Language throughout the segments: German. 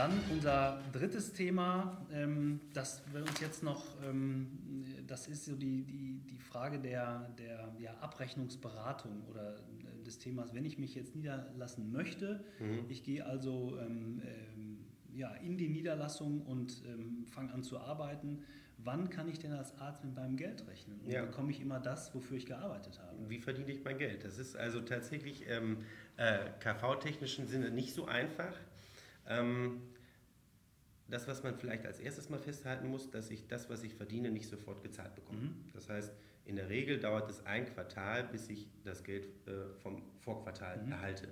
Dann unser drittes Thema, ähm, das wir uns jetzt noch, ähm, das ist so die, die, die Frage der, der ja, Abrechnungsberatung oder äh, des Themas, wenn ich mich jetzt niederlassen möchte, mhm. ich gehe also ähm, ähm, ja, in die Niederlassung und ähm, fange an zu arbeiten, wann kann ich denn als Arzt mit meinem Geld rechnen? Und ja. bekomme ich immer das, wofür ich gearbeitet habe? Wie verdiene ich mein Geld? Das ist also tatsächlich im äh, KV-technischen Sinne nicht so einfach. Ähm, das, was man vielleicht als erstes mal festhalten muss, dass ich das, was ich verdiene, nicht sofort gezahlt bekomme. Mhm. Das heißt, in der Regel dauert es ein Quartal, bis ich das Geld äh, vom Vorquartal mhm. erhalte.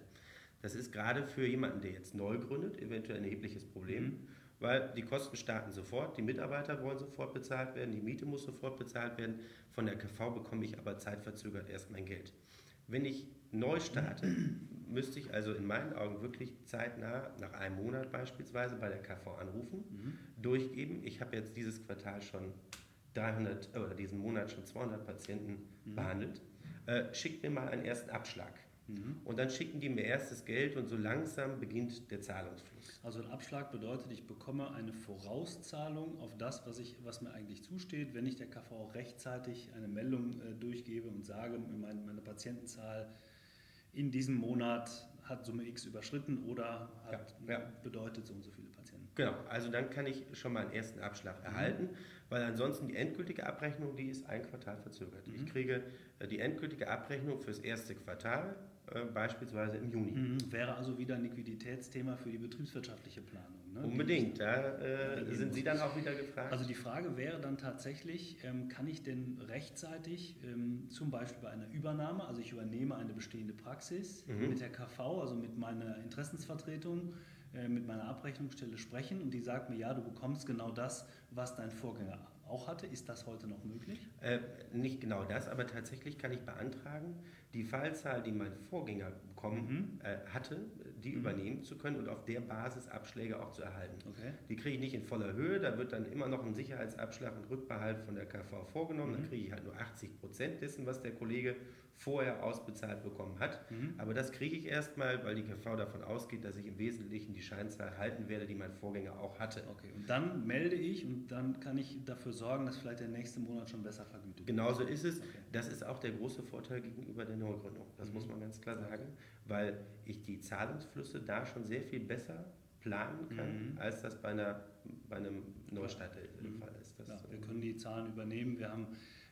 Das ist gerade für jemanden, der jetzt neu gründet, eventuell ein erhebliches Problem. Mhm weil die Kosten starten sofort, die Mitarbeiter wollen sofort bezahlt werden, die Miete muss sofort bezahlt werden. Von der KV bekomme ich aber zeitverzögert erst mein Geld. Wenn ich neu starte, müsste ich also in meinen Augen wirklich zeitnah, nach einem Monat beispielsweise, bei der KV anrufen, mhm. durchgeben. Ich habe jetzt dieses Quartal schon 300 oder diesen Monat schon 200 Patienten mhm. behandelt. Äh, schickt mir mal einen ersten Abschlag. Mhm. Und dann schicken die mir erst das Geld und so langsam beginnt der Zahlungsfluss. Also ein Abschlag bedeutet, ich bekomme eine Vorauszahlung auf das, was, ich, was mir eigentlich zusteht, wenn ich der KV auch rechtzeitig eine Meldung äh, durchgebe und sage, meine, meine Patientenzahl in diesem Monat hat Summe X überschritten oder hat, ja, ja. bedeutet so und so viele Patienten. Genau, also dann kann ich schon mal einen ersten Abschlag mhm. erhalten, weil ansonsten die endgültige Abrechnung, die ist ein Quartal verzögert. Mhm. Ich kriege äh, die endgültige Abrechnung fürs erste Quartal äh, beispielsweise im Juni. Mhm. Wäre also wieder ein Liquiditätsthema für die betriebswirtschaftliche Planung. Ne? Unbedingt, da äh, sind Sie dann auch wieder gefragt. Also die Frage wäre dann tatsächlich, ähm, kann ich denn rechtzeitig, ähm, zum Beispiel bei einer Übernahme, also ich übernehme eine bestehende Praxis mhm. mit der KV, also mit meiner Interessensvertretung, äh, mit meiner Abrechnungsstelle sprechen und die sagt mir, ja, du bekommst genau das, was dein Vorgänger auch hatte. Ist das heute noch möglich? Äh, nicht genau das, aber tatsächlich kann ich beantragen, die Fallzahl, die mein Vorgänger bekommen mhm. äh, hatte, die mhm. übernehmen zu können und auf der Basis Abschläge auch zu erhalten. Okay. Die kriege ich nicht in voller Höhe, da wird dann immer noch ein Sicherheitsabschlag und Rückbehalt von der KV vorgenommen. Mhm. Dann kriege ich halt nur 80 Prozent dessen, was der Kollege vorher ausbezahlt bekommen hat. Mhm. Aber das kriege ich erstmal, weil die KV davon ausgeht, dass ich im Wesentlichen die Scheinzahl halten werde, die mein Vorgänger auch hatte. Okay, und dann melde ich und dann kann ich dafür sorgen, dass vielleicht der nächste Monat schon besser vergütet wird. Genauso ist es. Okay. Das ist auch der große Vorteil gegenüber der Neugründung. Das mhm. muss man ganz klar sagen, weil ich die Zahlungsflüsse da schon sehr viel besser planen kann, mhm. als das bei, einer, bei einem Neustart der mhm. Fall ist. Ja, wir können die Zahlen übernehmen. Wir haben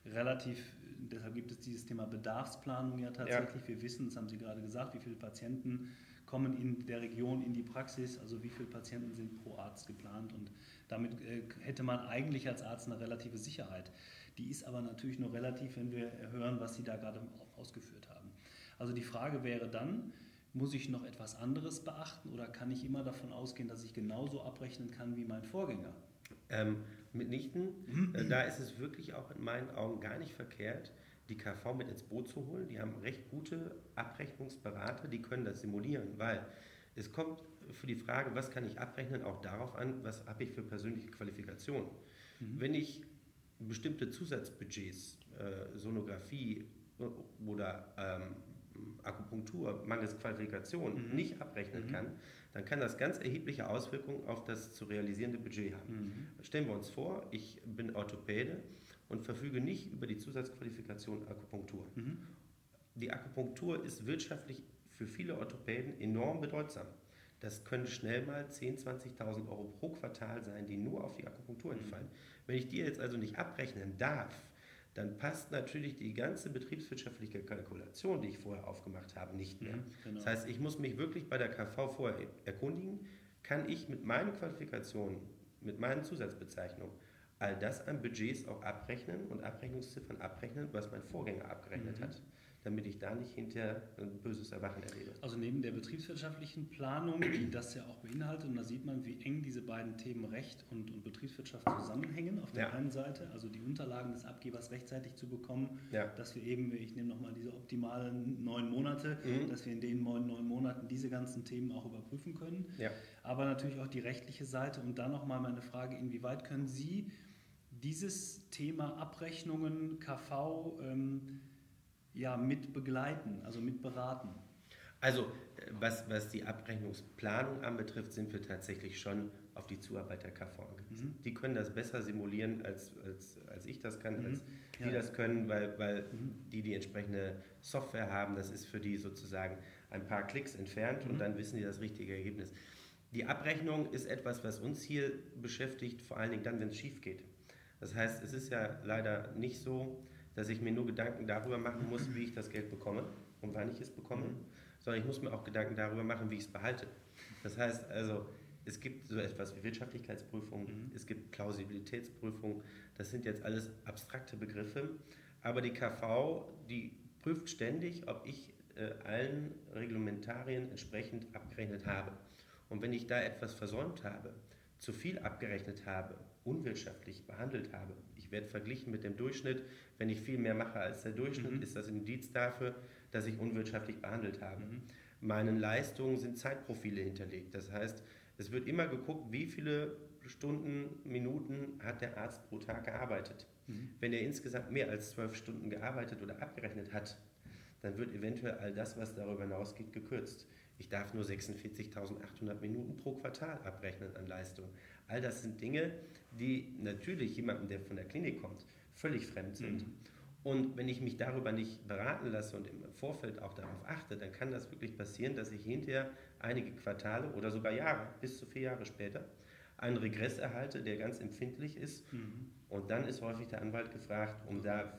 relativ, deshalb gibt es dieses Thema Bedarfsplanung ja tatsächlich. Ja. Wir wissen, das haben Sie gerade gesagt, wie viele Patienten kommen in der Region in die Praxis, also wie viele Patienten sind pro Arzt geplant und damit äh, hätte man eigentlich als Arzt eine relative Sicherheit. Die ist aber natürlich nur relativ, wenn wir hören, was Sie da gerade ausgeführt haben. Also die Frage wäre dann, muss ich noch etwas anderes beachten oder kann ich immer davon ausgehen, dass ich genauso abrechnen kann wie mein Vorgänger? Ähm, mitnichten. Äh, da ist es wirklich auch in meinen Augen gar nicht verkehrt, die KV mit ins Boot zu holen. Die haben recht gute Abrechnungsberater, die können das simulieren, weil es kommt für die Frage, was kann ich abrechnen, auch darauf an, was habe ich für persönliche Qualifikationen. Mhm. Wenn ich bestimmte Zusatzbudgets, äh, Sonographie oder ähm, Akupunktur mangels Qualifikation mhm. nicht abrechnen mhm. kann, dann kann das ganz erhebliche Auswirkungen auf das zu realisierende Budget haben. Mhm. Stellen wir uns vor, ich bin Orthopäde und verfüge nicht über die Zusatzqualifikation Akupunktur. Mhm. Die Akupunktur ist wirtschaftlich für viele Orthopäden enorm bedeutsam. Das können schnell mal 10.000, 20.000 Euro pro Quartal sein, die nur auf die Akupunktur mhm. entfallen. Wenn ich die jetzt also nicht abrechnen darf, dann passt natürlich die ganze betriebswirtschaftliche Kalkulation, die ich vorher aufgemacht habe, nicht mehr. Mhm, genau. Das heißt, ich muss mich wirklich bei der KV vorher erkundigen, kann ich mit meinen Qualifikationen, mit meinen Zusatzbezeichnungen all das an Budgets auch abrechnen und Abrechnungsziffern abrechnen, was mein Vorgänger abgerechnet mhm. hat damit ich da nicht hinterher ein böses Erwachen erlebe. Also neben der betriebswirtschaftlichen Planung, die das ja auch beinhaltet, und da sieht man, wie eng diese beiden Themen Recht und, und Betriebswirtschaft zusammenhängen. Auf der ja. einen Seite, also die Unterlagen des Abgebers rechtzeitig zu bekommen, ja. dass wir eben, ich nehme nochmal diese optimalen neun Monate, mhm. dass wir in den neun, neun Monaten diese ganzen Themen auch überprüfen können. Ja. Aber natürlich auch die rechtliche Seite. Und dann nochmal meine Frage, inwieweit können Sie dieses Thema Abrechnungen, KV, ähm, ja, mit begleiten, also mit beraten? Also äh, was, was die Abrechnungsplanung anbetrifft, sind wir tatsächlich schon auf die Zuarbeit der KV angewiesen. Mhm. Die können das besser simulieren, als, als, als ich das kann, mhm. als die ja. das können, weil, weil mhm. die die entsprechende Software haben. Das ist für die sozusagen ein paar Klicks entfernt und mhm. dann wissen die das richtige Ergebnis. Die Abrechnung ist etwas, was uns hier beschäftigt, vor allen Dingen dann, wenn es schief geht. Das heißt, es ist ja leider nicht so, dass ich mir nur Gedanken darüber machen muss, wie ich das Geld bekomme und wann ich es bekomme, mhm. sondern ich muss mir auch Gedanken darüber machen, wie ich es behalte. Das heißt also, es gibt so etwas wie Wirtschaftlichkeitsprüfung, mhm. es gibt Plausibilitätsprüfung, das sind jetzt alles abstrakte Begriffe, aber die KV, die prüft ständig, ob ich äh, allen Reglementarien entsprechend abgerechnet habe. Und wenn ich da etwas versäumt habe, zu viel abgerechnet habe, unwirtschaftlich behandelt habe, ich werde verglichen mit dem Durchschnitt, wenn ich viel mehr mache als der Durchschnitt, mhm. ist das ein Indiz dafür, dass ich unwirtschaftlich behandelt habe. Mhm. Meinen Leistungen sind Zeitprofile hinterlegt. Das heißt, es wird immer geguckt, wie viele Stunden, Minuten hat der Arzt pro Tag gearbeitet. Mhm. Wenn er insgesamt mehr als zwölf Stunden gearbeitet oder abgerechnet hat, dann wird eventuell all das, was darüber hinausgeht, gekürzt. Ich darf nur 46.800 Minuten pro Quartal abrechnen an Leistung. All das sind Dinge, die natürlich jemandem, der von der Klinik kommt, völlig fremd sind. Mhm. Und wenn ich mich darüber nicht beraten lasse und im Vorfeld auch darauf achte, dann kann das wirklich passieren, dass ich hinterher einige Quartale oder sogar Jahre, bis zu vier Jahre später, einen Regress erhalte, der ganz empfindlich ist. Mhm. Und dann ist häufig der Anwalt gefragt, um da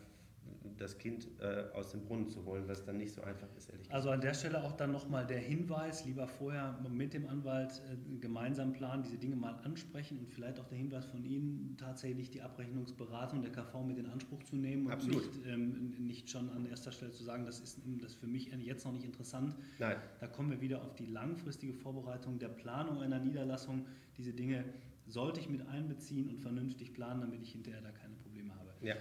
das Kind äh, aus dem Brunnen zu holen, was dann nicht so einfach ist, ehrlich gesagt. Also an der Stelle auch dann nochmal der Hinweis, lieber vorher mit dem Anwalt äh, gemeinsam planen, diese Dinge mal ansprechen und vielleicht auch der Hinweis von Ihnen, tatsächlich die Abrechnungsberatung der KV mit in Anspruch zu nehmen und Absolut. Nicht, ähm, nicht schon an erster Stelle zu sagen, das ist das für mich jetzt noch nicht interessant. Nein. Da kommen wir wieder auf die langfristige Vorbereitung der Planung einer Niederlassung. Diese Dinge sollte ich mit einbeziehen und vernünftig planen, damit ich hinterher da keine Probleme habe. Ja.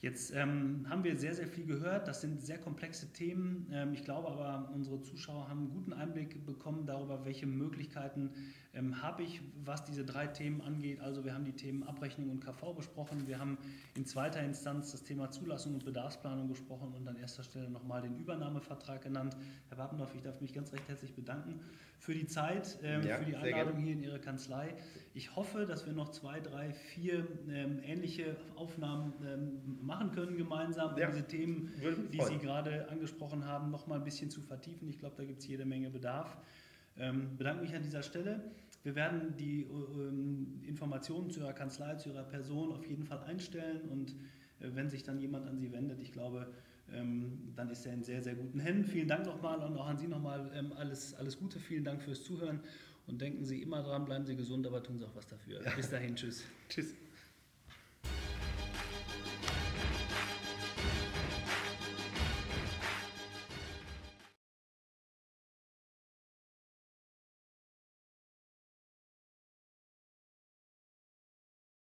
Jetzt ähm, haben wir sehr, sehr viel gehört. Das sind sehr komplexe Themen. Ähm, ich glaube aber, unsere Zuschauer haben einen guten Einblick bekommen darüber, welche Möglichkeiten ähm, habe ich, was diese drei Themen angeht. Also wir haben die Themen Abrechnung und KV besprochen. Wir haben in zweiter Instanz das Thema Zulassung und Bedarfsplanung besprochen und an erster Stelle nochmal den Übernahmevertrag genannt. Herr Wappendorf, ich darf mich ganz recht herzlich bedanken für die Zeit, ähm, ja, für die Einladung hier in Ihre Kanzlei. Ich hoffe, dass wir noch zwei, drei, vier ähm, ähnliche Aufnahmen ähm, machen können gemeinsam, um ja, diese Themen, die Sie gerade angesprochen haben, noch mal ein bisschen zu vertiefen. Ich glaube, da gibt es jede Menge Bedarf. Ähm, bedanke mich an dieser Stelle. Wir werden die ähm, Informationen zu Ihrer Kanzlei, zu Ihrer Person auf jeden Fall einstellen und äh, wenn sich dann jemand an Sie wendet, ich glaube, ähm, dann ist er in sehr, sehr guten Händen. Vielen Dank nochmal und auch an Sie nochmal ähm, alles, alles Gute. Vielen Dank fürs Zuhören und denken Sie immer dran, bleiben Sie gesund, aber tun Sie auch was dafür. Bis dahin, tschüss. tschüss.